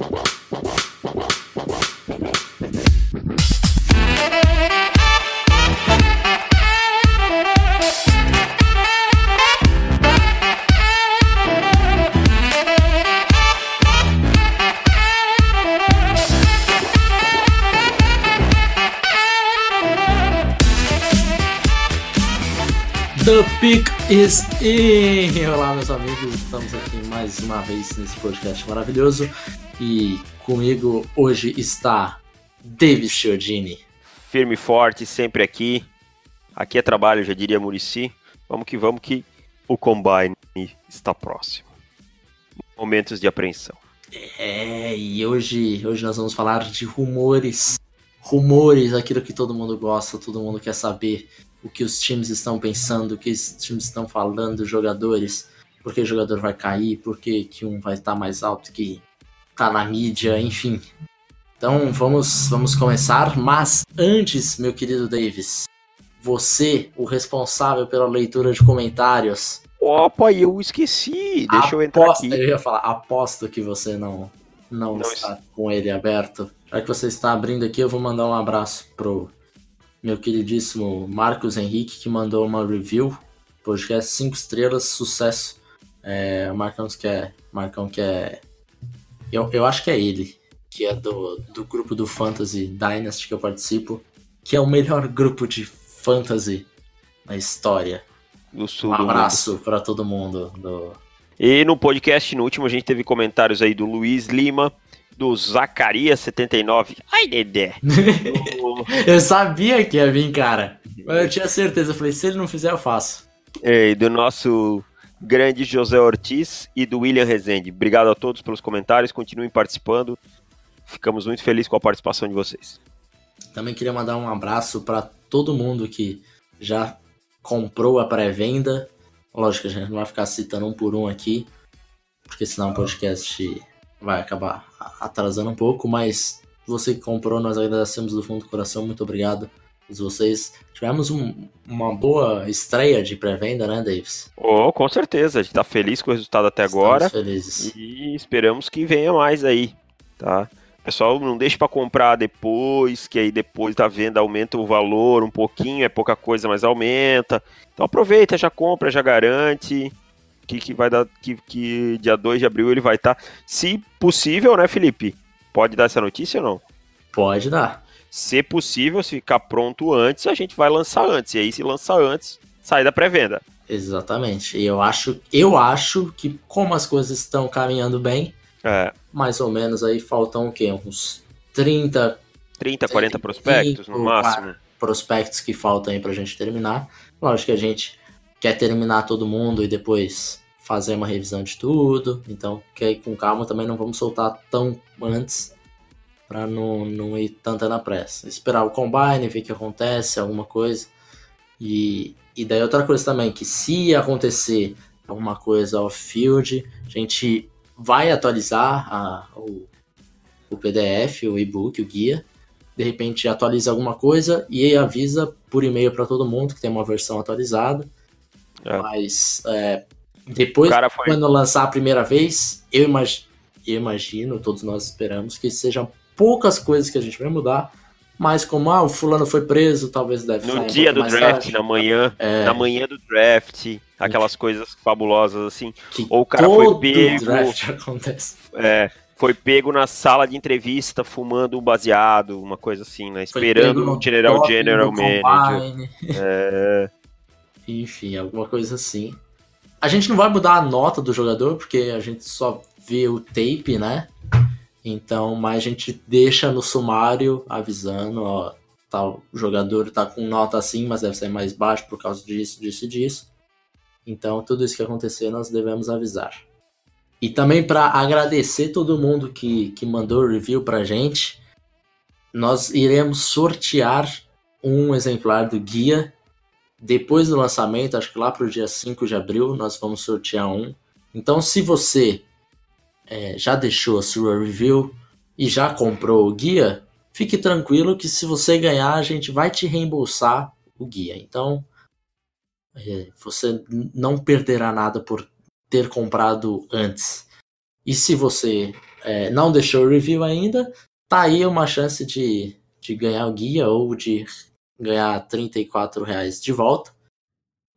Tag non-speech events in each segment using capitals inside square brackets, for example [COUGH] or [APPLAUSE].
The Pick is in! Olá, meus amigos, estamos aqui mais uma vez nesse podcast maravilhoso e comigo hoje está David Chiodini. Firme e forte, sempre aqui. Aqui é trabalho, já diria Murici. Vamos que vamos que o Combine está próximo. Momentos de apreensão. É, e hoje, hoje nós vamos falar de rumores. Rumores, aquilo que todo mundo gosta, todo mundo quer saber o que os times estão pensando, o que os times estão falando, jogadores, por que o jogador vai cair, por que, que um vai estar mais alto que tá na mídia, enfim. Então vamos, vamos começar, mas antes, meu querido Davis, você, o responsável pela leitura de comentários. Opa, eu esqueci. Deixa aposto, eu entrar aqui. Eu ia falar, aposto que você não, não, não está com ele aberto. Já que você está abrindo aqui, eu vou mandar um abraço pro meu queridíssimo Marcos Henrique, que mandou uma review. Podcast 5 estrelas, sucesso. É, o Marcão que é. Marcão que é. Eu, eu acho que é ele, que é do, do grupo do Fantasy Dynasty que eu participo, que é o melhor [LAUGHS] grupo de fantasy na história. um abraço para todo mundo. Do... E no podcast, no último, a gente teve comentários aí do Luiz Lima, do Zacarias79. Ai, Dedé! [LAUGHS] eu sabia que ia vir, cara. Mas eu tinha certeza. Eu falei, se ele não fizer, eu faço. É, do nosso grande José Ortiz e do William Rezende. Obrigado a todos pelos comentários. Continuem participando. Ficamos muito felizes com a participação de vocês. Também queria mandar um abraço para todo mundo que já comprou a pré-venda. Lógico, a gente não vai ficar citando um por um aqui, porque senão o podcast vai acabar atrasando um pouco, mas você que comprou, nós agradecemos do fundo do coração, muito obrigado a vocês. Tivemos um, uma boa estreia de pré-venda, né, Davis? Oh, com certeza, a gente tá feliz com o resultado até Estamos agora. felizes. E esperamos que venha mais aí, tá? Pessoal, não deixe para comprar depois, que aí depois da venda aumenta o valor um pouquinho, é pouca coisa, mas aumenta. Então aproveita, já compra, já garante que, que vai dar que, que dia 2 de abril ele vai estar. Tá, se possível, né, Felipe? Pode dar essa notícia ou não? Pode dar. Se possível, se ficar pronto antes, a gente vai lançar antes. E aí, se lançar antes, sai da pré-venda. Exatamente. E eu acho, eu acho que como as coisas estão caminhando bem, é. mais ou menos aí faltam o quê? Uns 30. 30, 40 prospectos no máximo. Prospectos que faltam aí pra gente terminar. Lógico que a gente quer terminar todo mundo e depois fazer uma revisão de tudo. Então, quer com calma, também não vamos soltar tão antes para não, não ir tanta na pressa. Esperar o combine, ver o que acontece, alguma coisa. E, e daí outra coisa também, que se acontecer alguma coisa off-field, a gente vai atualizar a, o, o PDF, o e-book, o guia. De repente atualiza alguma coisa e aí avisa por e-mail para todo mundo que tem uma versão atualizada. É. Mas é, depois, foi... quando lançar a primeira vez, eu, imag... eu imagino, todos nós esperamos, que sejam poucas coisas que a gente vai mudar. Mas como ah, o fulano foi preso, talvez deve No dia um do draft, tarde. na manhã, é... na manhã do draft, aquelas coisas fabulosas assim. Que Ou o cara foi pego. Draft [LAUGHS] acontece. É, foi pego na sala de entrevista fumando um baseado, uma coisa assim, né? Esperando o General General Manager. É... Enfim, alguma coisa assim. A gente não vai mudar a nota do jogador, porque a gente só vê o tape, né? Então, mas a gente deixa no sumário avisando, ó, tal jogador tá com nota assim, mas deve ser mais baixo por causa disso, disso e disso. Então, tudo isso que acontecer, nós devemos avisar. E também para agradecer todo mundo que, que mandou review pra gente, nós iremos sortear um exemplar do guia depois do lançamento, acho que lá para o dia 5 de abril, nós vamos sortear um. Então, se você é, já deixou a sua review e já comprou o guia, fique tranquilo que se você ganhar, a gente vai te reembolsar o guia. Então, é, você não perderá nada por ter comprado antes. E se você é, não deixou o review ainda, tá aí uma chance de, de ganhar o guia ou de ganhar 34 reais de volta.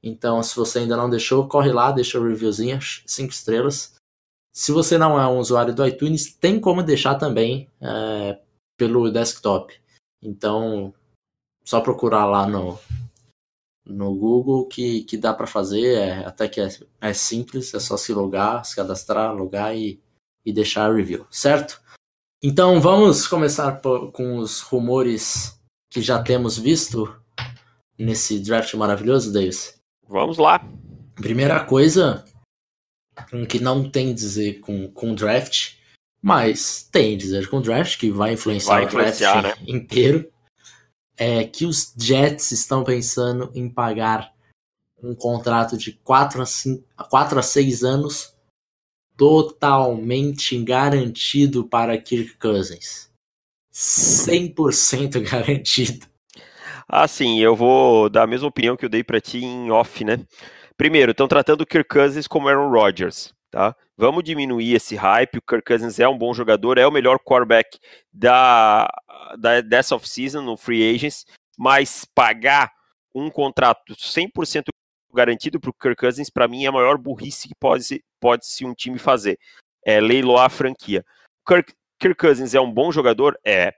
Então, se você ainda não deixou, corre lá, deixa o reviewzinho, 5 estrelas. Se você não é um usuário do iTunes, tem como deixar também é, pelo desktop. Então, só procurar lá no, no Google que, que dá para fazer, é, até que é, é, simples, é só se logar, se cadastrar, logar e, e deixar a review, certo? Então vamos começar por, com os rumores que já temos visto nesse draft maravilhoso, Davis. Vamos lá. Primeira coisa que não tem a dizer com, com draft, mas tem a dizer com draft, que vai influenciar, vai influenciar o draft né? inteiro é que os Jets estão pensando em pagar um contrato de 4 a, 5, 4 a 6 anos totalmente garantido para Kirk Cousins. 100% [LAUGHS] garantido. Ah, sim, eu vou dar a mesma opinião que eu dei para ti em off, né? Primeiro, estão tratando o Kirk Cousins como Aaron Rodgers, tá? Vamos diminuir esse hype. O Kirk Cousins é um bom jogador, é o melhor quarterback da, da dessa off-season no Free Agents, mas pagar um contrato 100% garantido para o Kirk Cousins, para mim, é a maior burrice que pode, pode se um time fazer. É leiloar a franquia. Kirk, Kirk Cousins é um bom jogador? É.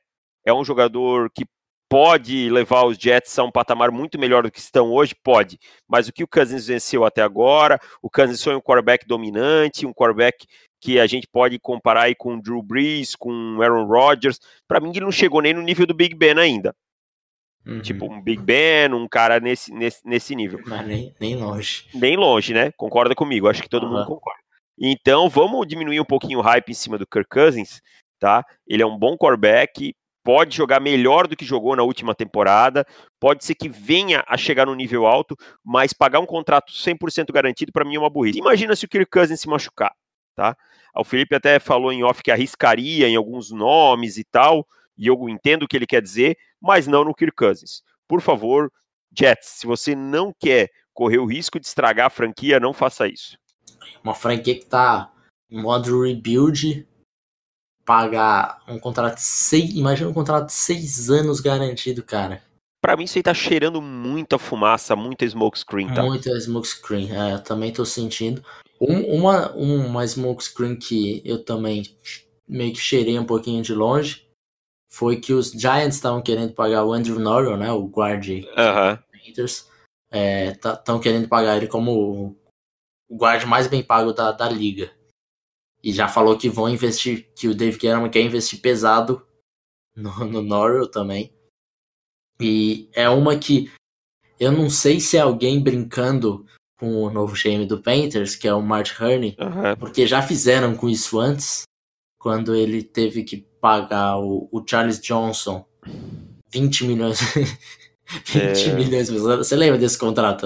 É um jogador que pode levar os Jets a um patamar muito melhor do que estão hoje? Pode. Mas o que o Cousins venceu até agora, o Cousins foi um quarterback dominante, um quarterback que a gente pode comparar aí com o Drew Brees, com Aaron Rodgers. Para mim, ele não chegou nem no nível do Big Ben ainda. Uhum. Tipo, um Big Ben, um cara nesse, nesse, nesse nível. Mas nem, nem longe. Nem longe, né? Concorda comigo, acho que todo uhum. mundo concorda. Então, vamos diminuir um pouquinho o hype em cima do Kirk Cousins, tá? Ele é um bom quarterback, pode jogar melhor do que jogou na última temporada, pode ser que venha a chegar no nível alto, mas pagar um contrato 100% garantido para mim é uma burrice. Imagina se o Kirk Cousins se machucar, tá? O Felipe até falou em off que arriscaria em alguns nomes e tal, e eu entendo o que ele quer dizer, mas não no Kirk Cousins. Por favor, Jets, se você não quer correr o risco de estragar a franquia, não faça isso. Uma franquia que tá em modo rebuild, pagar um contrato de seis. Imagina um contrato de seis anos garantido, cara. Pra mim, isso aí tá cheirando muita fumaça, muita smokescreen, tá? Muita smokescreen, é, eu também tô sentindo. Um, uma, uma smokescreen que eu também meio que cheirei um pouquinho de longe foi que os Giants estavam querendo pagar o Andrew Norwell, né? O guard uhum. Panthers. Estão é, querendo pagar ele como o guard mais bem pago da, da liga. E já falou que vão investir, que o Dave Gettleman quer investir pesado no, no Norwell também. E é uma que eu não sei se é alguém brincando com o novo GM do Panthers, que é o Mark Hurney, uhum. porque já fizeram com isso antes, quando ele teve que pagar o, o Charles Johnson 20 milhões. [LAUGHS] 20 é... milhões. Você lembra desse contrato?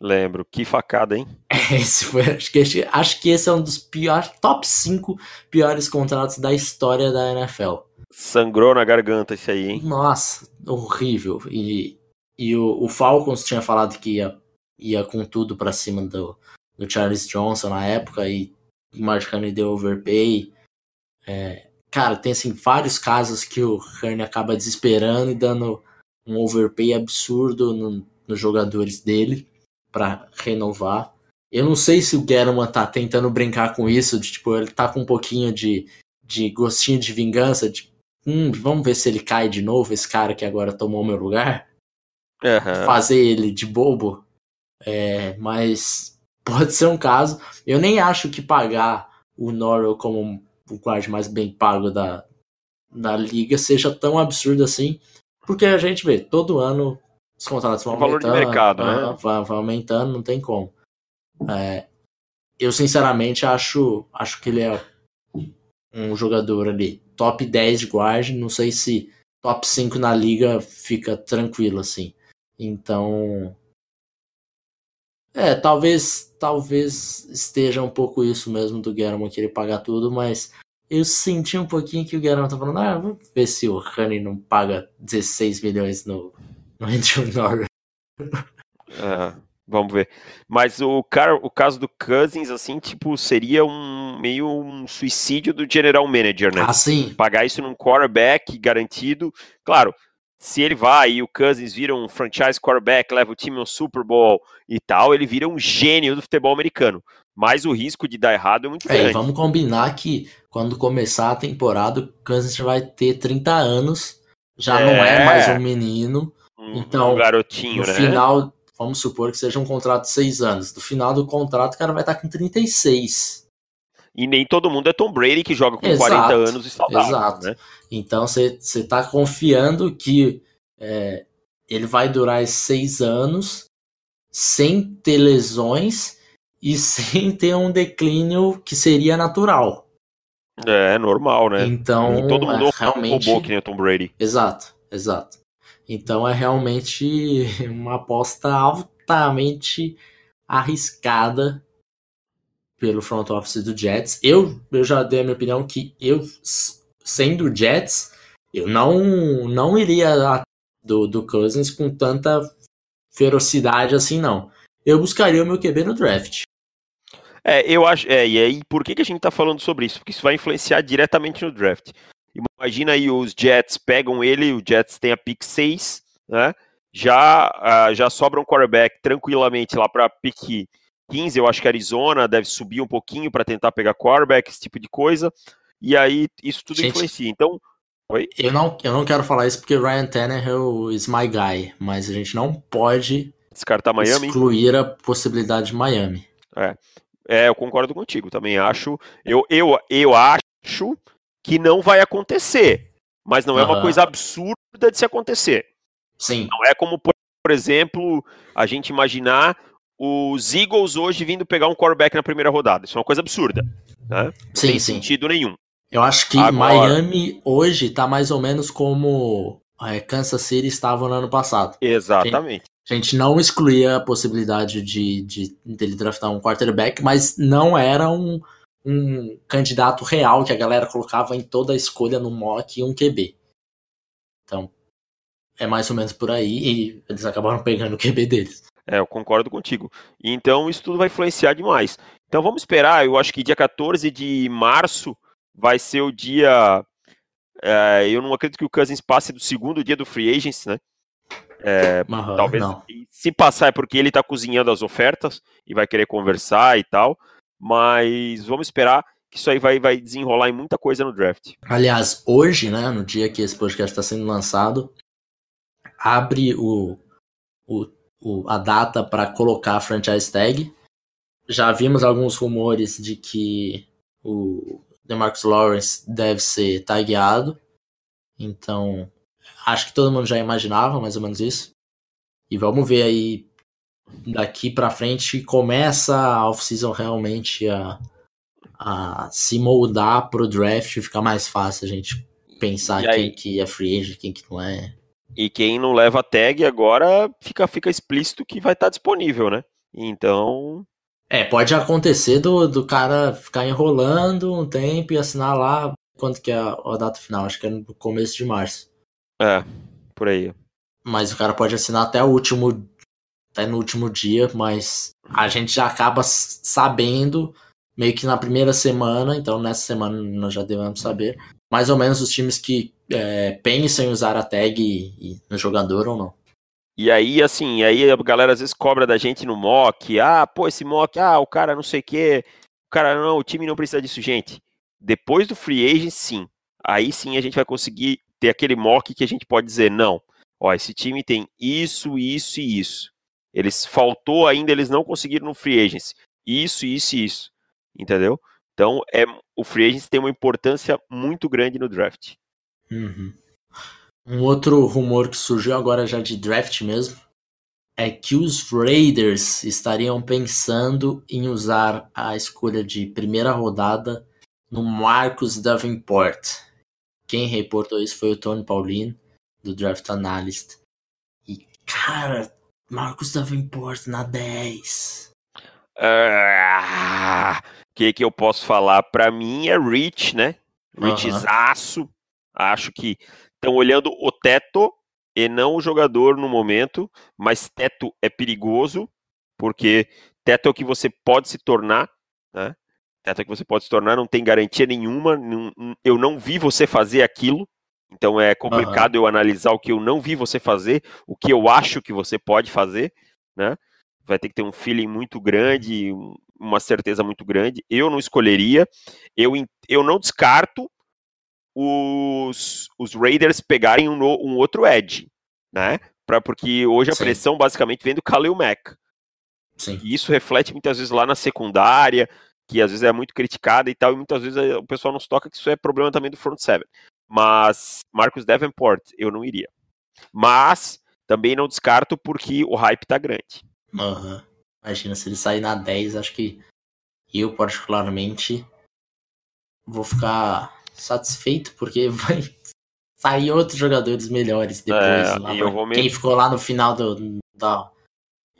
Lembro. Que facada, hein? [LAUGHS] Esse foi, acho, que, acho que esse é um dos piores, top 5 piores contratos da história da NFL. Sangrou na garganta esse aí, hein? Nossa, horrível. E, e o, o Falcons tinha falado que ia, ia com tudo para cima do, do Charles Johnson na época e o Mark Honey deu overpay. É, cara, tem assim vários casos que o Honey acaba desesperando e dando um overpay absurdo no, nos jogadores dele para renovar. Eu não sei se o Guerrero tá tentando brincar com isso, de tipo, ele tá com um pouquinho de, de gostinho de vingança, de hum, vamos ver se ele cai de novo, esse cara que agora tomou meu lugar. Uhum. Fazer ele de bobo. É, mas pode ser um caso. Eu nem acho que pagar o Norwell como o guarda mais bem pago da, da liga seja tão absurdo assim. Porque a gente vê, todo ano os contratos vão o aumentando. Valor de mercado, né? Vai, vai, aumentando, não tem como. É, eu sinceramente acho, acho que ele é um jogador ali top 10 de guard, não sei se top 5 na liga fica tranquilo assim. Então, é, talvez talvez esteja um pouco isso mesmo do Guerrero querer pagar tudo, mas eu senti um pouquinho que o Guerrero tá falando, ah, vamos ver se o Honey não paga 16 milhões no Andrew Norris. É. Vamos ver. Mas o, cara, o caso do Cousins, assim, tipo, seria um meio um suicídio do general manager, né? Ah, sim. Pagar isso num quarterback garantido. Claro, se ele vai e o Cousins vira um franchise quarterback, leva o time ao Super Bowl e tal, ele vira um gênio do futebol americano. Mas o risco de dar errado é muito É, grande. vamos combinar que quando começar a temporada, o Kansas já vai ter 30 anos, já não é É. mais um menino. Um, então, um garotinho, No né? final, vamos supor que seja um contrato de 6 anos. No final do contrato, o cara vai estar com 36. E nem todo mundo é Tom Brady que joga com Exato, 40 anos e saudável, exato. né? Então você está confiando que é, ele vai durar esses 6 anos sem ter lesões e [LAUGHS] sem ter um declínio que seria natural. É, normal, né? Então, Nem todo mundo é realmente. roubou que nem o Tom Brady. Exato, exato. Então é realmente [LAUGHS] uma aposta altamente arriscada pelo front office do Jets. Eu, eu já dei a minha opinião que eu, sendo Jets, eu não, não iria do, do Cousins com tanta ferocidade assim, não. Eu buscaria o meu QB no draft. É, eu acho. É, e aí, por que, que a gente tá falando sobre isso? Porque isso vai influenciar diretamente no draft. Imagina aí os Jets pegam ele, o Jets tem a pick 6, né? Já, ah, já sobra um quarterback tranquilamente lá para pick 15, eu acho que Arizona deve subir um pouquinho para tentar pegar quarterback, esse tipo de coisa. E aí isso tudo Gente, influencia. Então, Eu não, eu não quero falar isso porque Ryan Tannehill is my guy, mas a gente não pode descartar Miami. excluir a possibilidade de Miami. É, eu concordo contigo. Também acho. Eu, eu, eu acho que não vai acontecer. Mas não é uma coisa absurda de se acontecer. Sim, Não é como, por, por exemplo, a gente imaginar os Eagles hoje vindo pegar um quarterback na primeira rodada. Isso é uma coisa absurda. Né? Não sim, tem sim. sentido nenhum. Eu acho que Agora- Miami hoje tá mais ou menos como é, Kansas City estava no ano passado. Exatamente. A gente não excluía a possibilidade de, de dele draftar um quarterback, mas não era um, um candidato real que a galera colocava em toda a escolha no mock um QB. Então, é mais ou menos por aí e eles acabaram pegando o QB deles. É, eu concordo contigo. Então isso tudo vai influenciar demais. Então vamos esperar. Eu acho que dia 14 de março vai ser o dia. é, eu não acredito que o Cousins passe do segundo dia do Free Agency, né? É, Aham, talvez. não. e Se passar é porque ele tá cozinhando as ofertas e vai querer conversar e tal. Mas vamos esperar que isso aí vai, vai desenrolar em muita coisa no draft. Aliás, hoje, né, no dia que esse podcast está sendo lançado, abre o, o, o- a data para colocar a franchise tag. Já vimos alguns rumores de que o DeMarcus Lawrence deve ser tagueado. Então, acho que todo mundo já imaginava mais ou menos isso. E vamos ver aí daqui para frente começa a off-season realmente a, a se moldar pro draft e ficar mais fácil a gente pensar quem que é free agent, quem que não é. E quem não leva tag agora fica, fica explícito que vai estar disponível, né? Então, É, pode acontecer do, do cara ficar enrolando um tempo e assinar lá. Quanto que é a, a data final? Acho que é no começo de março. é, por aí. Mas o cara pode assinar até o último. Até no último dia, mas a gente já acaba sabendo meio que na primeira semana, então nessa semana nós já devemos saber, mais ou menos os times que é, pensam em usar a tag e- e no jogador ou não. E aí, assim, aí a galera às vezes cobra da gente no mock, ah, pô, esse mock, ah, o cara não sei o quê, o cara não, o time não precisa disso, gente. Depois do free agent, sim. Aí sim a gente vai conseguir ter aquele mock que a gente pode dizer, não, ó, esse time tem isso, isso e isso. Eles faltou ainda, eles não conseguiram no free agents. Isso, isso isso. Entendeu? Então, é, o free agents tem uma importância muito grande no draft. Uhum. Um outro rumor que surgiu agora já de draft mesmo é que os Raiders estariam pensando em usar a escolha de primeira rodada no Marcus Davenport. Quem reportou isso foi o Tony Paulino, do Draft Analyst. E, cara, Marcus Davenport na 10. Ah, O que, que eu posso falar? Pra mim é Rich, né? Richzaço. Acho que estão olhando o teto e não o jogador no momento, mas teto é perigoso, porque teto é o que você pode se tornar, né? Teto é o que você pode se tornar, não tem garantia nenhuma. Não, eu não vi você fazer aquilo, então é complicado uhum. eu analisar o que eu não vi você fazer, o que eu acho que você pode fazer, né? Vai ter que ter um feeling muito grande, uma certeza muito grande. Eu não escolheria. Eu, eu não descarto os, os Raiders pegarem um, um outro edge, né? Pra, porque hoje a Sim. pressão basicamente vem do Khalil Mack. Sim. E isso reflete muitas vezes lá na secundária, que às vezes é muito criticada e tal, e muitas vezes o pessoal não se toca que isso é problema também do front seven. Mas Marcus Davenport, eu não iria. Mas também não descarto porque o hype tá grande. Uhum. Imagina, se ele sair na 10, acho que eu, particularmente, vou ficar satisfeito, porque [LAUGHS] vai sair outros jogadores melhores depois. É, lá, eu vou quem ficou lá no final do, da,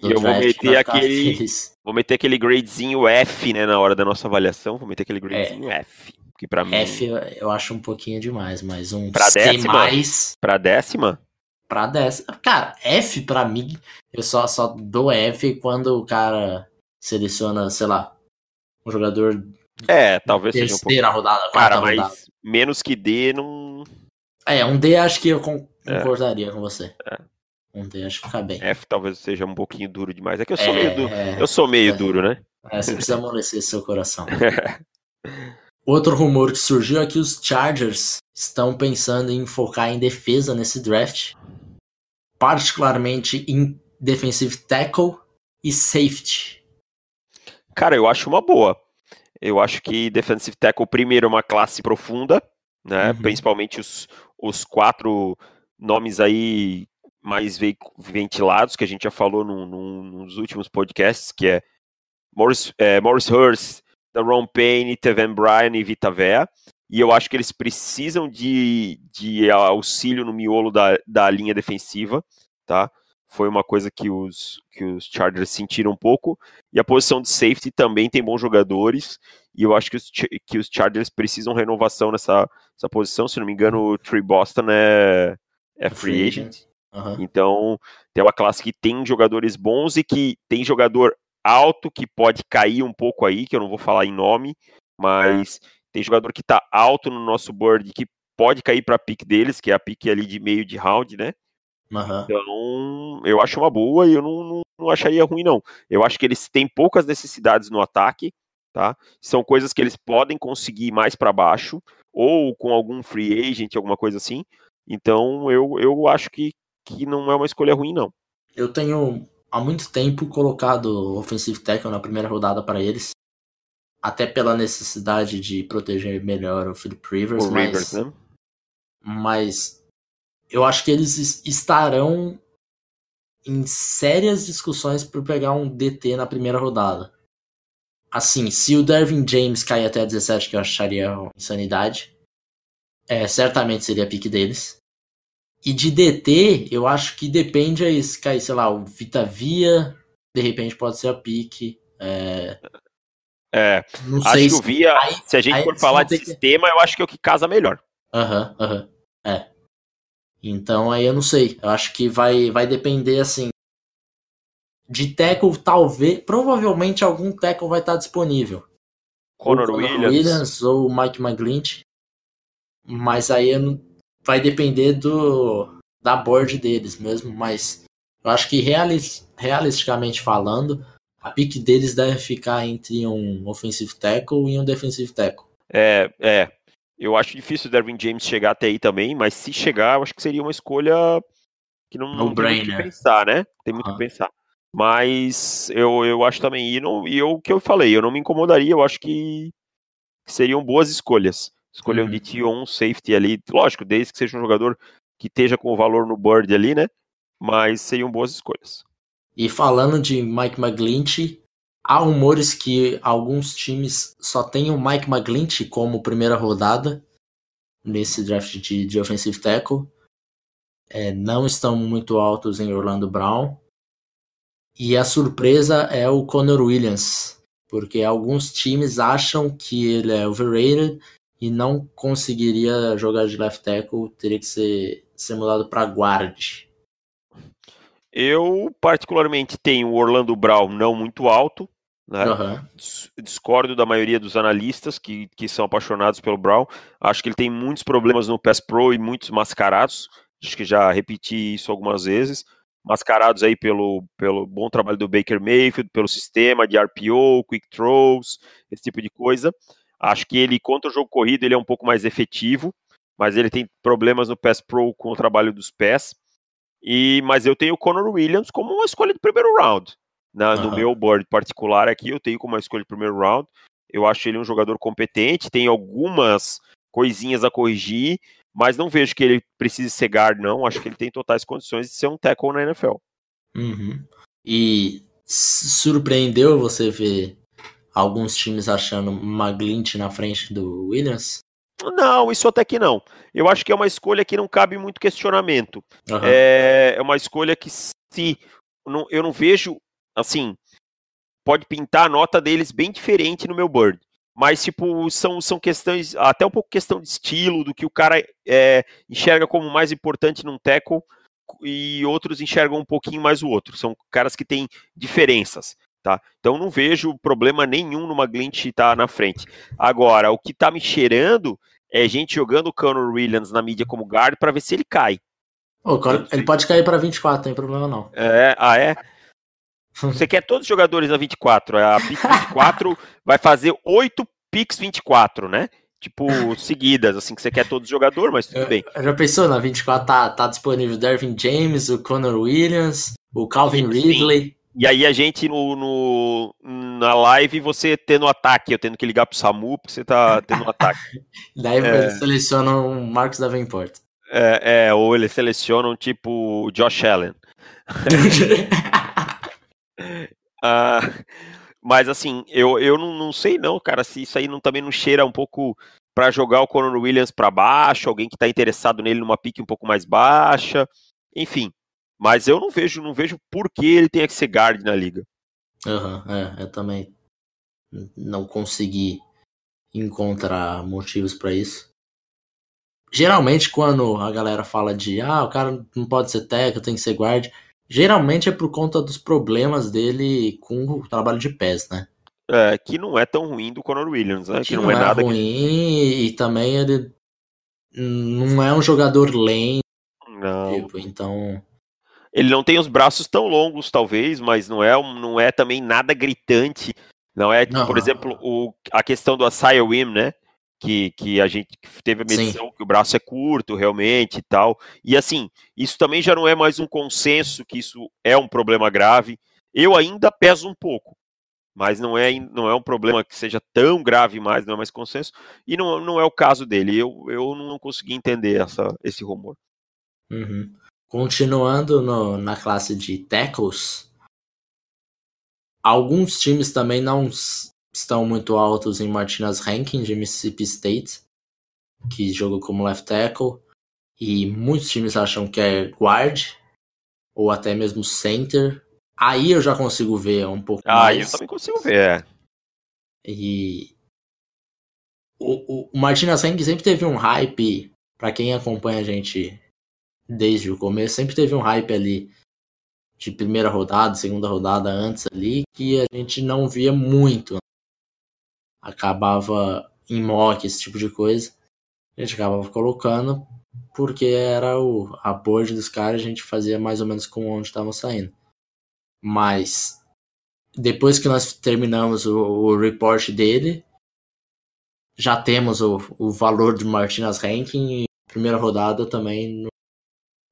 do eu vou meter aquele. Feliz. Vou meter aquele gradezinho F, né, na hora da nossa avaliação. Vou meter aquele gradezinho é. F. Que para mim. F eu acho um pouquinho demais, mas um pra C décima, mais. Pra décima? Pra décima. Cara, F pra mim, eu só, só dou F quando o cara seleciona, sei lá, um jogador. É, talvez seja um pouco. rodada, cara, mas rodada. menos que D não. É, um D acho que eu é. concordaria é. com você. É. Um D acho que fica bem. F talvez seja um pouquinho duro demais. É que eu sou é, meio duro. Eu sou meio duro, né? É, você precisa amolecer seu coração. [LAUGHS] Outro rumor que surgiu é que os Chargers estão pensando em focar em defesa nesse draft, particularmente em defensive tackle e safety. Cara, eu acho uma boa. Eu acho que defensive tackle primeiro é uma classe profunda, né? Uhum. Principalmente os, os quatro nomes aí mais ventilados que a gente já falou no, no, nos últimos podcasts, que é Morris, é, Morris Hurst, Ron Payne, Teven Bryan e Vita Vea. E eu acho que eles precisam de, de auxílio no miolo da, da linha defensiva, tá? Foi uma coisa que os, que os Chargers sentiram um pouco. E a posição de safety também tem bons jogadores. E eu acho que os, que os Chargers precisam renovação nessa, nessa posição. Se não me engano, o Trey Boston é, é free agent. Uhum. Então, tem uma classe que tem jogadores bons e que tem jogador alto que pode cair um pouco aí, que eu não vou falar em nome, mas tem jogador que está alto no nosso board que pode cair para a pick deles, que é a pick ali de meio de round, né? Uhum. Então, eu acho uma boa e eu não, não, não, acharia ruim, não. Eu acho que eles têm poucas necessidades no ataque, tá? São coisas que eles podem conseguir mais para baixo, ou com algum free agent, alguma coisa assim. Então, eu, eu acho que, que não é uma escolha ruim, não. Eu tenho há muito tempo colocado offensive tackle na primeira rodada para eles. Até pela necessidade de proteger melhor o Philip Rivers. O mas, Rivers, né? mas eu acho que eles estarão em sérias discussões por pegar um DT na primeira rodada. Assim, se o Dervin James cair até 17, que eu acharia insanidade, é, certamente seria a pique deles. E de DT, eu acho que depende aí, se cair, sei lá, o Vita Via, de repente pode ser a pique. É, é não acho que o Via, aí, se a gente for falar de sistema, que... eu acho que é o que casa melhor. Aham, uhum, aham, uhum, é. Então aí eu não sei, eu acho que vai, vai depender, assim, de tackle, talvez, provavelmente algum tackle vai estar disponível. Conor, Williams. Williams. ou Mike McGlinch. Mas aí eu não, vai depender do da board deles mesmo, mas eu acho que realisticamente falando, a pick deles deve ficar entre um offensive tackle e um defensive tackle. É, é. Eu acho difícil o Derwin James chegar até aí também, mas se chegar, eu acho que seria uma escolha que não, não tem muito que pensar, né? Tem muito uhum. que pensar. Mas eu, eu acho também, e, não, e eu, o que eu falei, eu não me incomodaria, eu acho que seriam boas escolhas. Escolher um DT ou um safety ali, lógico, desde que seja um jogador que esteja com o valor no board ali, né? Mas seriam boas escolhas. E falando de Mike McGlinchey, há rumores que alguns times só têm o Mike McGlinchey como primeira rodada nesse draft de, de offensive tackle. É, não estão muito altos em Orlando Brown. E a surpresa é o Connor Williams, porque alguns times acham que ele é overrated e não conseguiria jogar de left tackle, teria que ser, ser mudado para guard. Eu, particularmente, tenho o Orlando Brown não muito alto. Né? Dis- Discordo da maioria dos analistas que, que são apaixonados pelo Brown. Acho que ele tem muitos problemas no Pass Pro e muitos mascarados. Acho que já repeti isso algumas vezes. Mascarados aí pelo, pelo bom trabalho do Baker Mayfield, pelo sistema de RPO, quick throws, esse tipo de coisa. Acho que ele, contra o jogo corrido, ele é um pouco mais efetivo, mas ele tem problemas no Pass Pro com o trabalho dos pés. E, mas eu tenho o Conor Williams como uma escolha de primeiro round. Na, No Aham. meu board particular aqui, eu tenho como uma escolha de primeiro round. Eu acho ele um jogador competente, tem algumas coisinhas a corrigir, mas não vejo que ele precise ser guard, não. Acho que ele tem totais condições de ser um tackle na NFL. Uhum. E surpreendeu você ver alguns times achando McGlinch na frente do Williams? Não, isso até que não. Eu acho que é uma escolha que não cabe muito questionamento. Aham. É, é uma escolha que se não- eu não vejo assim pode pintar a nota deles bem diferente no meu board. Mas, tipo, são, são questões, até um pouco questão de estilo, do que o cara é, enxerga como mais importante num tackle e outros enxergam um pouquinho mais o outro. São caras que têm diferenças, tá? Então não vejo problema nenhum numa glitch estar na frente. Agora, o que tá me cheirando é gente jogando o Conor Williams na mídia como guard para ver se ele cai. Ele pode cair pra 24, não tem problema não. É, ah, é? Você quer todos os jogadores na 24. A pick 24 [LAUGHS] vai fazer 8 picks 24, né? Tipo, seguidas, assim, que você quer todos os jogadores, mas tudo bem. Já pensou, na 24 tá, tá disponível o Dervin James, o Conor Williams, o Calvin. Ridley. E aí a gente no, no- na live, você tendo ataque, eu tendo que ligar pro Samu, porque você tá tendo um ataque. [LAUGHS] Daí É. eles selecionam o Marcos Davenport. É, é, ou eles selecionam tipo Josh Allen. [LAUGHS] Ah, mas assim, eu, eu não, não sei não, cara, se isso aí não, também não cheira um pouco pra jogar o Conor Williams pra baixo, alguém que tá interessado nele numa pique um pouco mais baixa, enfim. Mas eu não vejo, não vejo por que ele tenha que ser guard na liga. Aham, é, eu também não consegui encontrar motivos pra isso. Geralmente, quando a galera fala de ah, o cara não pode ser técnico, tem que ser guard, geralmente é por conta dos problemas dele com o trabalho de pés, né? É, que não é tão ruim do Conor Williams, né? que não, é, nada ruim e também ele não é um jogador lento, que. Não. tipo, então. Ele não tem os braços tão longos, talvez, mas não é, não é também nada gritante. Não é, Não. por exemplo, o, a questão do Asaya Wim, né? Que, que a gente teve a Sim. medição que o braço é curto, realmente e tal. E assim, isso também já não é mais um consenso que isso é um problema grave. Eu ainda peso um pouco, mas não é, não é um problema que seja tão grave mais, não é mais consenso. E não, não é o caso dele. Eu, eu não consegui entender essa, esse rumor. uhum. Continuando no- na classe de tackles, alguns times também não estão muito altos em Martinez Ranking de Mississippi State, que joga como left tackle, e muitos times acham que é guard, ou até mesmo center. Aí eu já consigo ver um pouco Ah, mais. eu também consigo ver. é. E o, o, o Martinez Henk sempre teve um hype, pra quem acompanha a gente desde o começo, sempre teve um hype ali de primeira rodada, segunda rodada antes ali, que a gente não via muito. Acabava em mock, esse tipo de coisa. A gente acabava colocando porque era o, a board dos caras, a gente fazia mais ou menos com onde estavam saindo. Mas depois que nós terminamos o, o report dele, já temos o, o valor de Martinez Ranking e primeira rodada também não,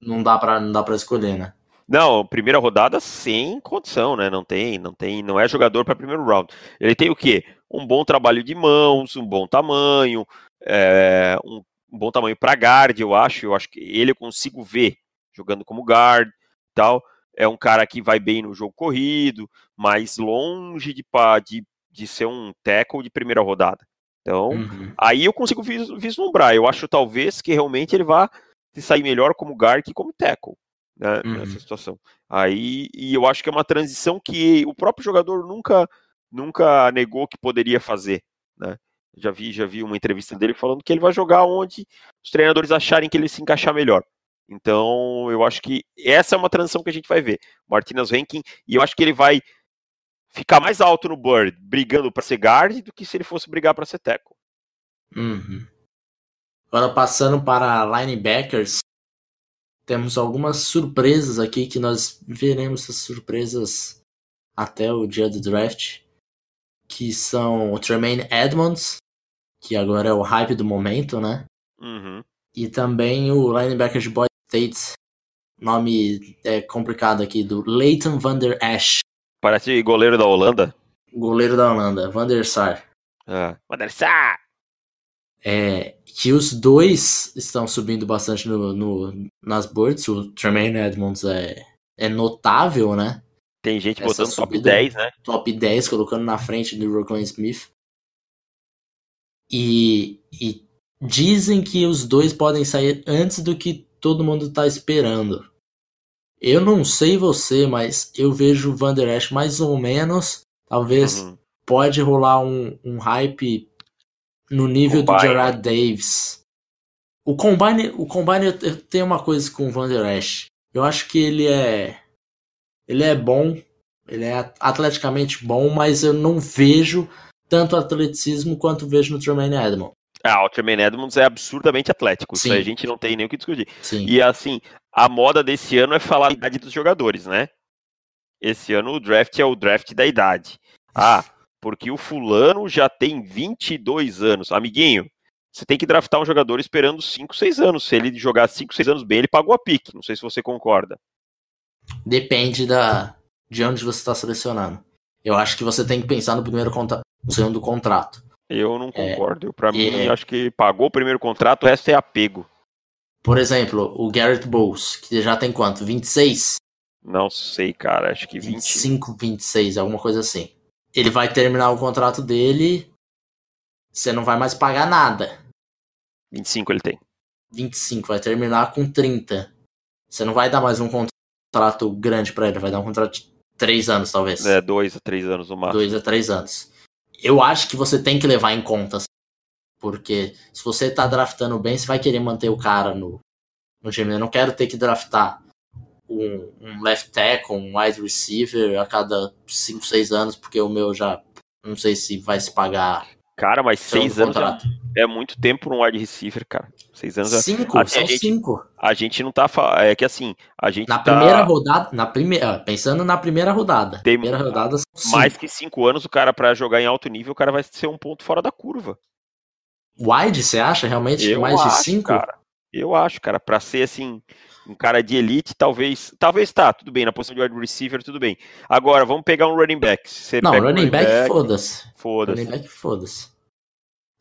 não dá para não dá para escolher, né? Não, primeira rodada sem condição, né? Não tem, não tem, não é jogador para primeiro round. Ele tem o quê? Um bom trabalho de mãos, um bom tamanho, é, um, um bom tamanho para guard, eu acho. Eu acho que ele eu consigo ver jogando como guard, tal. É um cara que vai bem no jogo corrido, mas longe de, de, de ser um tackle de primeira rodada. Então, Uhum. aí eu consigo vis- vislumbrar. Eu acho talvez que realmente ele vá se sair melhor como guard que como tackle né, Uhum. nessa situação. Aí e eu acho que é uma transição que o próprio jogador nunca nunca negou que poderia fazer, né? Já vi já vi uma entrevista dele falando que ele vai jogar onde os treinadores acharem que ele se encaixar melhor. Então, eu acho que essa é uma transição que a gente vai ver. Martinez ranking, e eu acho que ele vai ficar mais alto no Bird, brigando para ser guard, do que se ele fosse brigar para ser tackle. Uhum. Agora, passando para linebackers, temos algumas surpresas aqui que nós veremos essas surpresas até o dia do draft, que são o Tremaine Edmonds, que agora é o hype do momento, né? Uhum. E também o linebacker de Boy State, nome é complicado aqui, do Leighton Van Der Esch. Parece goleiro da Holanda. Goleiro da Holanda, Van der Sar. Ah, Van der Sar! É, que os dois estão subindo bastante no, no, nas boards. O Tremaine Edmonds é, é notável, né? Tem gente Essa botando top 10, né? Top 10, colocando na frente do Rockland Smith. E, e dizem que os dois podem sair antes do que todo mundo tá esperando. Eu não sei você, mas eu vejo o Van Der Esch mais ou menos. Talvez uhum. pode rolar um, um hype no nível Combine. do Gerard Davis. O Combine, o Combine tem uma coisa com o Van Der Esch. Eu acho que ele é ele é bom, ele é atleticamente bom, mas eu não vejo tanto atleticismo quanto vejo no Tremaine Edmonds. Ah, o Tremaine Edmonds é absurdamente atlético, Sim. isso a gente não tem nem o que discutir. Sim. E assim, a moda desse ano é falar a idade dos jogadores, né? Esse ano o draft é o draft da idade. Ah, porque o fulano já tem 22 anos. Amiguinho, você tem que draftar um jogador esperando 5, 6 anos. Se ele jogar 5, 6 anos bem, ele pagou a pique. Não sei se você concorda. Depende da de onde você está selecionando. Eu acho que você tem que pensar no primeiro contrato, no segundo contrato. Eu não é, concordo. É, Para mim, é... acho que pagou o primeiro contrato, o resto é apego. Por exemplo, o Garrett Bowles, que já tem quanto? 26? Não sei, cara. Acho que 20... 25, 26, alguma coisa assim ele vai terminar o contrato dele, você não vai mais pagar nada. 25 ele tem. 25, vai terminar com 30. Você não vai dar mais um contrato grande para ele, vai dar um contrato de 3 anos, talvez. É, 2 a 3 anos no máximo. 2 a 3 anos. Eu acho que você tem que levar em conta, porque se você tá draftando bem, você vai querer manter o cara no, no time. Eu não quero ter que draftar um, um left tackle, um wide receiver a cada 5, 6 anos, porque o meu já não sei se vai se pagar. Cara, mas 6 anos é, é, muito tempo para um wide receiver, cara. 6 anos cinco, é. São 5. A gente não tá. É que assim, a gente. Na tá... primeira rodada, na primeira, pensando na primeira rodada. Tem primeira rodada mais que 5 anos, o cara, para jogar em alto nível, o cara vai ser um ponto fora da curva. Wide, você acha realmente Eu mais acho, de 5? Eu acho, cara, para ser assim, um cara de elite, talvez. Talvez tá, tudo bem. Na posição de wide receiver, tudo bem. Agora, vamos pegar um running back. Você não, running, running back, foda-se. Foda-se. Running back, foda-se.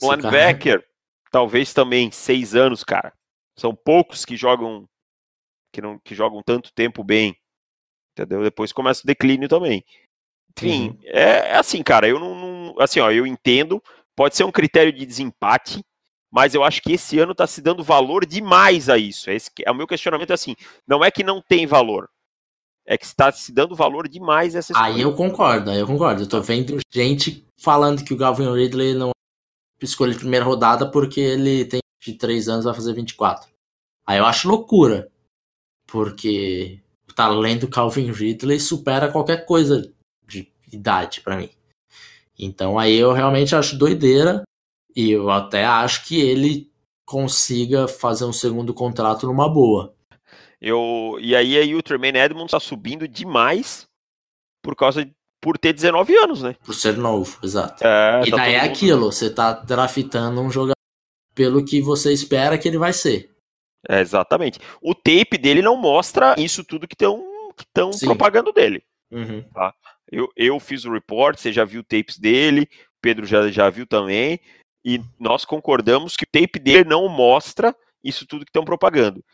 Linebacker, cara... talvez também, seis anos, cara. São poucos que jogam. Que, não, que jogam tanto tempo bem. Entendeu? Depois começa o declínio também. Enfim, uhum. é, é, assim, cara, eu não, não. Assim, ó, eu entendo. Pode ser um critério de desempate mas eu acho que esse ano está se dando valor demais a isso. Esse, é, o meu questionamento é assim: não é que não tem valor, é que está se dando valor demais a essa escolha. Aí eu concordo, aí eu concordo. Eu tô vendo gente falando que o Galvin Ridley não é escolha de primeira rodada porque ele tem de 3 anos, vai fazer 24. Aí eu acho loucura, porque o talento do Calvin Ridley supera qualquer coisa de idade para mim. Então aí eu realmente acho doideira e eu até acho que ele consiga fazer um segundo contrato numa boa. Eu, e aí, aí o Tremaine Edmonds está subindo demais por causa de, por ter 19 anos, né? Por ser novo, exato. É, e tá daí é aquilo, você tá draftando um jogador pelo que você espera que ele vai ser. É, exatamente. O tape dele não mostra isso tudo que estão que propagando dele. Uhum. Tá? Eu, eu fiz o report, você já viu tapes dele, Pedro já, já viu também e nós concordamos que o tape dele não mostra isso tudo que estão propagando.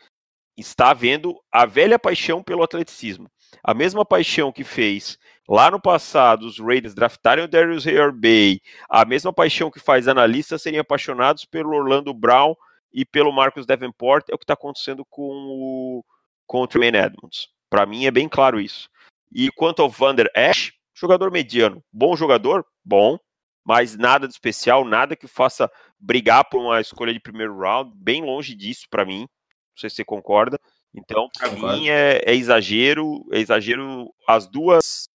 Está havendo a velha paixão pelo atleticismo. A mesma paixão que fez lá no passado os Raiders draftarem o Darius Bay, a mesma paixão que faz analistas serem apaixonados pelo Orlando Brown e pelo Marcus Davenport é o que está acontecendo com o, com o Tremaine Edmonds. Para mim é bem claro isso. E quanto ao Vander Ash, jogador mediano, bom jogador, bom, mas nada de especial, nada que faça brigar por uma escolha de primeiro round, bem longe disso para mim. Não sei se você concorda. Então, para mim é, é, exagero, é exagero. As duas,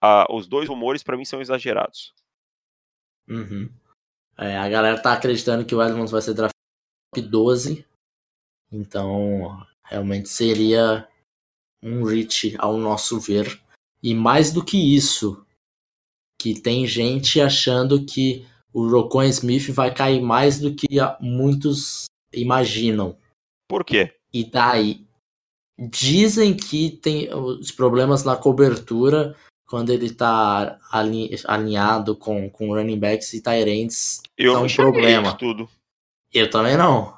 a, os dois rumores para mim são exagerados. Uhum. É, a galera tá acreditando que o Edmonds vai ser draftado top 12. Então, realmente seria um reach ao nosso ver. E mais do que isso, que tem gente achando que o Rocon Smith vai cair mais do que muitos imaginam. Por quê? E daí, dizem que tem os problemas na cobertura quando ele tá alinhado com, com running backs e tight ends eu são um problema. tudo. Eu também não.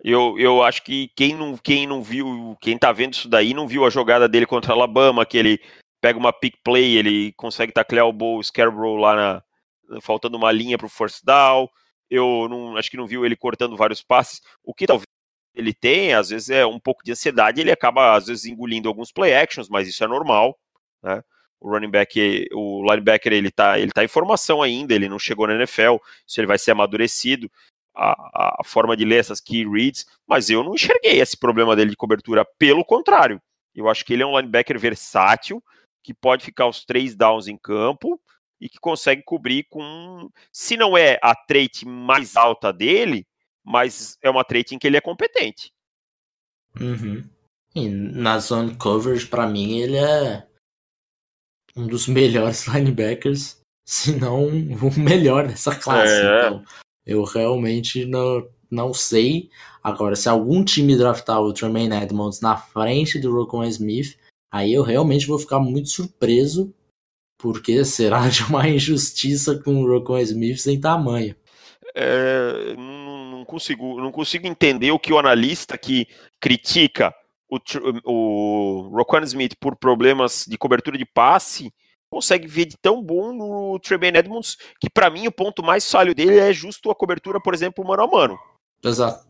Eu, eu acho que quem não, quem não viu, quem tá vendo isso daí, não viu a jogada dele contra a Alabama, que ele pega uma pick play, ele consegue taclear o Bo Scarborough lá na, faltando uma linha pro first down. Eu não, acho que não viu ele cortando vários passes. O que talvez ele tenha, às vezes, é um pouco de ansiedade, ele acaba, às vezes, engolindo alguns play actions, mas isso é normal, né? O running back, o linebacker, ele tá, ele tá em formação ainda, ele não chegou na NFL, se ele vai ser amadurecido a, a, forma de ler essas key reads, mas eu não enxerguei esse problema dele de cobertura, pelo contrário. Eu acho que ele é um linebacker versátil, que pode ficar os três downs em campo e que consegue cobrir com. Se não é a trait mais alta dele, mas é uma trait em que ele é competente. Uhum. E na zone coverage, para mim, ele é um dos [LAUGHS] melhores linebackers, se não o melhor dessa classe. É. Então, eu realmente não, não sei. Agora, se algum time draftar o Tremaine Edmonds na frente do Rocco Smith, aí eu realmente vou ficar muito surpreso, porque será [LAUGHS] de uma injustiça com o Rocco Smith sem tamanho. É, não, não, consigo, não consigo entender o que o analista que critica o, o Roquan Smith por problemas de cobertura de passe consegue ver de tão bom no Tremaine Edmonds, que para mim o ponto mais falho dele é justo a cobertura, por exemplo, mano a mano. Exato.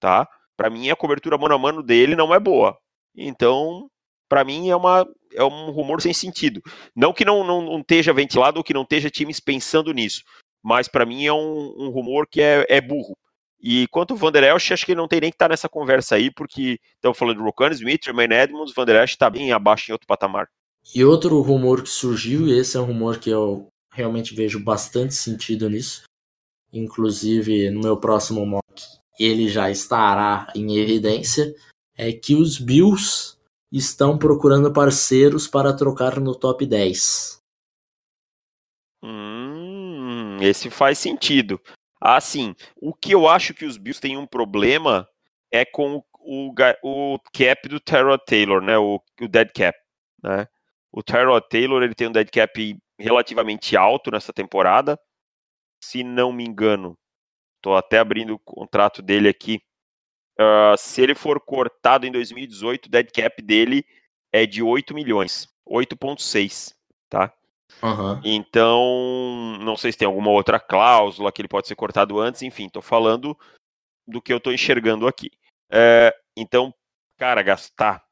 Tá? Para mim a cobertura mano a mano dele não é boa. Então, para mim é uma é um rumor sem sentido. Não que não, não, não esteja ventilado ou que não esteja times pensando nisso, mas para mim é um, um, rumor que é, é burro. E quanto ao Vander Esch, acho que ele não tem nem que estar tá nessa conversa aí, porque estamos falando de Rokan Smith, Tremaine Edmonds, Vander Esch está bem abaixo em outro patamar. E outro rumor que surgiu, e esse é um rumor que eu realmente vejo bastante sentido nisso, inclusive no meu próximo mock ele já estará em evidência, é que os Bills estão procurando parceiros para trocar no top 10. Hum, esse faz sentido. Assim, o que eu acho que os Bills têm um problema é com o, o, o cap do Terrell Taylor, né? O, o dead cap, né? O Tyrod Taylor ele tem um dead cap relativamente alto nessa temporada. Se não me engano, estou até abrindo o contrato dele aqui. Uh, se ele for cortado em 2018, o dead cap dele é de 8 milhões, 8,6, tá? Uhum. Então, não sei se tem alguma outra cláusula que ele pode ser cortado antes, enfim, estou falando do que eu estou enxergando aqui. É, então, cara, gastar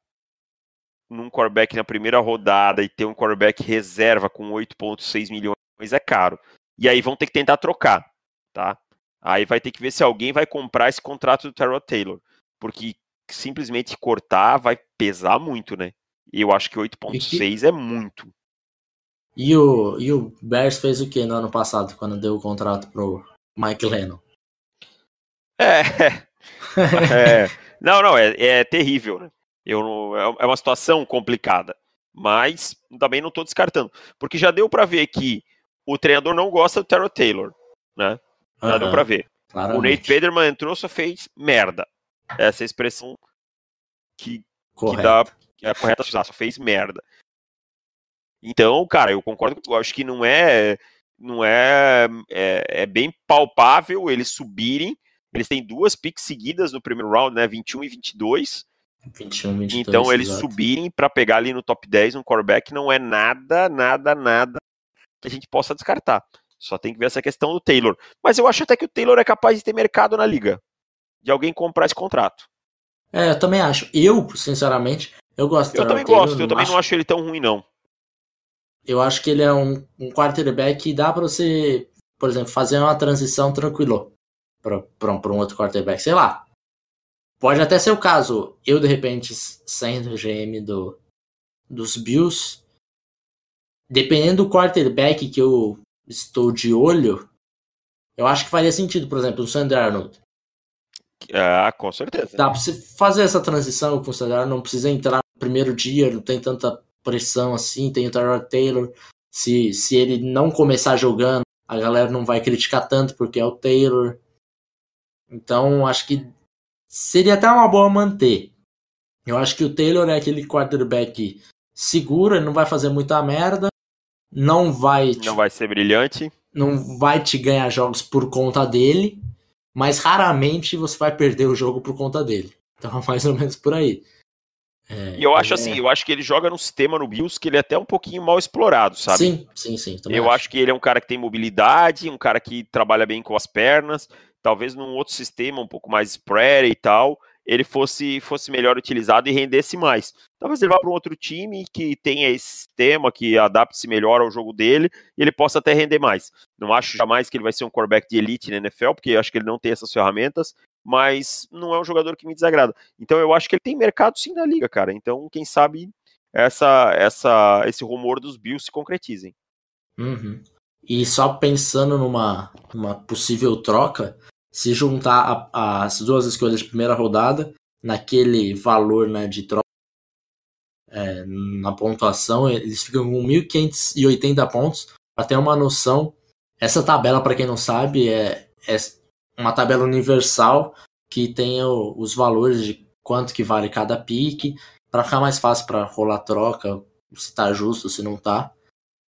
num quarterback na primeira rodada e ter um quarterback reserva com 8,6 milhões é caro. E aí vão ter que tentar trocar, tá? Aí vai ter que ver se alguém vai comprar esse contrato do Terrell Taylor. Porque simplesmente cortar vai pesar muito, né? E eu acho que 8,6 é muito. E o, e o Bears fez o que no ano passado, quando deu o contrato pro Mike Lennon? É. [LAUGHS] é. Não, não, é, é terrível, né? Eu, é, é uma situação complicada, mas também não estou descartando, porque já deu para ver que o treinador não gosta do Terrell Taylor, né? Já uhum, deu para ver. Claramente. O Nate Federman entrou, só fez merda. Essa é a expressão que, que dá que é a correta usar, só fez merda. Então, cara, eu concordo, eu acho que não é não é, é, é bem palpável eles subirem. Eles têm duas picks seguidas no primeiro round, né, 21 e 22. 21, 22, então eles exato. subirem para pegar ali no top 10 um quarterback não é nada, nada, nada que a gente possa descartar. Só tem que ver essa questão do Taylor. Mas eu acho até que o Taylor é capaz de ter mercado na liga. De alguém comprar esse contrato. É, eu também acho. Eu, sinceramente, eu gosto Eu também Taylor, gosto, eu também acho... não acho ele tão ruim, não. Eu acho que ele é um, um quarterback que dá para você, por exemplo, fazer uma transição tranquilo para um outro quarterback. Sei lá, pode até ser o caso, eu de repente sendo GM do, dos Bills, dependendo do quarterback que eu estou de olho, eu acho que faria sentido, por exemplo, o Sandy Arnold. Ah, com certeza. Dá pra você fazer essa transição com o Sandy Arnold, não precisa entrar no primeiro dia, não tem tanta pressão assim, tem o Tyrod Taylor. Se, se ele não começar jogando, a galera não vai criticar tanto porque é o Taylor. Então, acho que seria até uma boa manter. Eu acho que o Taylor é aquele quarterback seguro, ele não vai fazer muita merda, não vai. Não vai ser brilhante. Não vai te ganhar jogos por conta dele, mas raramente você vai perder o jogo por conta dele. [LAUGHS] Então, mais ou menos por aí. É, e eu acho é... assim, eu acho que ele joga num sistema no Bills que ele é até um pouquinho mal explorado, sabe? Sim, sim, sim. Eu acho. acho que ele é um cara que tem mobilidade, um cara que trabalha bem com as pernas, talvez num outro sistema um pouco mais spread e tal, ele fosse, fosse melhor utilizado e rendesse mais. Talvez ele vá para um outro time que tenha esse sistema, que adapte-se melhor ao jogo dele e ele possa até render mais. Não acho jamais que ele vai ser um quarterback de elite na NFL, porque acho que ele não tem essas ferramentas, mas não é um jogador que me desagrada. Então eu acho que ele tem mercado sim na liga, cara. Então, quem sabe essa, essa, esse rumor dos Bills se concretizem. Uhum. E só pensando numa, numa possível troca, se juntar a, a, as duas escolhas de primeira rodada naquele valor né, de troca é, na pontuação, eles ficam com 1.580 pontos. Para ter uma noção, essa tabela, para quem não sabe, é, é uma tabela universal que tem o, os valores de quanto que vale cada pique, para ficar mais fácil para rolar troca, se tá justo, se não tá.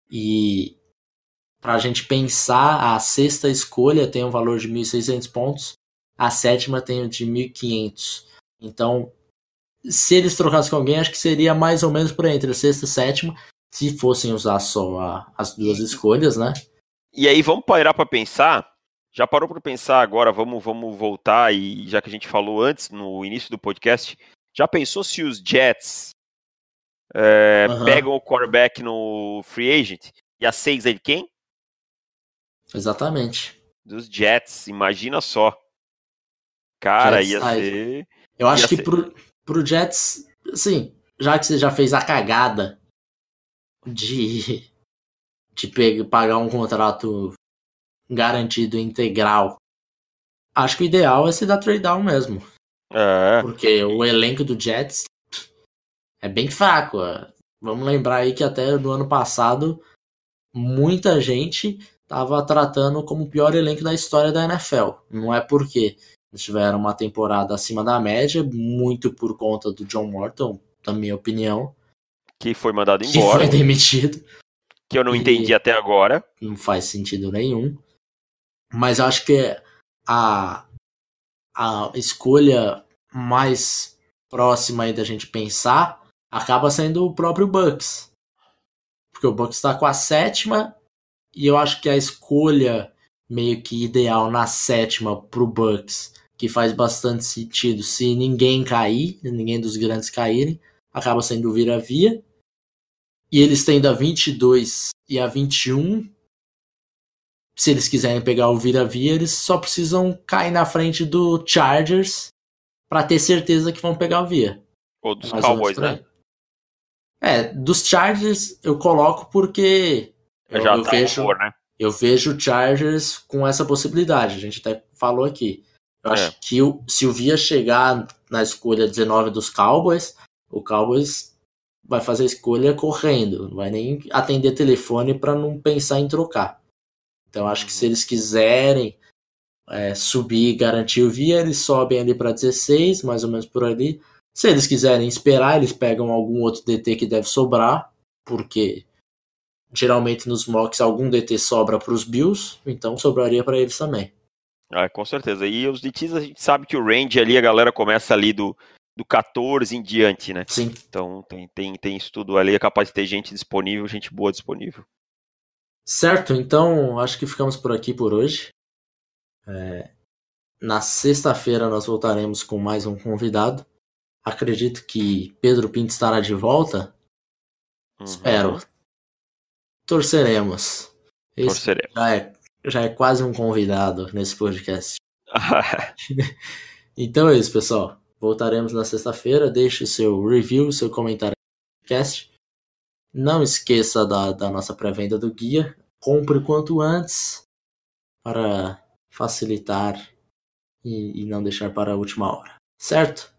E para a gente pensar, a sexta escolha tem um valor de 1.600 pontos, a sétima tem o de 1.500. Então, se eles trocassem com alguém, acho que seria mais ou menos por entre a sexta e a sétima, se fossem usar só a, as duas escolhas, né? E aí, vamos parar para pensar. Já parou para pensar agora? Vamos, vamos voltar e já que a gente falou antes no início do podcast, já pensou se os Jets é, uhum. pegam o quarterback no free agent e a seis é de quem? Exatamente. Dos Jets, imagina só. Cara, Jets ia ser. Eu acho que ser... pro, pro Jets, assim, já que você já fez a cagada de, de pegar, pagar um contrato garantido integral, acho que o ideal é se dar trade down mesmo. É. Porque o elenco do Jets é bem fraco. Vamos lembrar aí que até no ano passado muita gente estava tratando como o pior elenco da história da NFL. Não é porque eles tiveram uma temporada acima da média, muito por conta do John Morton, na minha opinião. Que foi mandado embora. Que foi demitido. Que eu não entendi até agora. Não faz sentido nenhum. Mas acho que a, a escolha mais próxima aí da gente pensar acaba sendo o próprio Bucks. Porque o Bucks está com a sétima e eu acho que a escolha meio que ideal na sétima pro Bucks, que faz bastante sentido se ninguém cair, ninguém dos grandes caírem, acaba sendo o vira-via. E eles têm da 22 e a 21. Se eles quiserem pegar o vira-via, eles só precisam cair na frente do Chargers para ter certeza que vão pegar o via. Ou dos Cowboys, né? É, dos Chargers eu coloco porque eu, já eu tá vejo, amor, né? eu vejo Chargers com essa possibilidade. A gente até falou aqui. Eu é. acho que o, se o Via chegar na escolha 19 dos Cowboys, o Cowboys vai fazer a escolha correndo, não vai nem atender telefone para não pensar em trocar. Então acho que se eles quiserem é, subir e garantir o Via, eles sobem ali para 16, mais ou menos por ali. Se eles quiserem esperar, eles pegam algum outro DT que deve sobrar, porque geralmente nos mocks algum DT sobra para os Bills, então sobraria para eles também. Ah, com certeza. E os DTs a gente sabe que o range ali, a galera começa ali do, do 14 em diante, né? Sim. Então tem, tem, tem isso tudo ali, é capaz de ter gente disponível, gente boa disponível. Certo, então acho que ficamos por aqui por hoje. É... Na sexta-feira nós voltaremos com mais um convidado. Acredito que Pedro Pinto estará de volta. Uhum. Espero. Torceremos. Esse Torceremos. Já é, já é quase um convidado nesse podcast. [LAUGHS] então é isso, pessoal. Voltaremos na sexta-feira. Deixe o seu review, seu comentário no podcast. Não esqueça da, da nossa pré-venda do guia. Compre quanto antes para facilitar e, e não deixar para a última hora. Certo?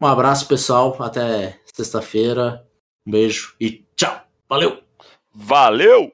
Um abraço, pessoal. Até sexta-feira. Um beijo e tchau. Valeu! Valeu!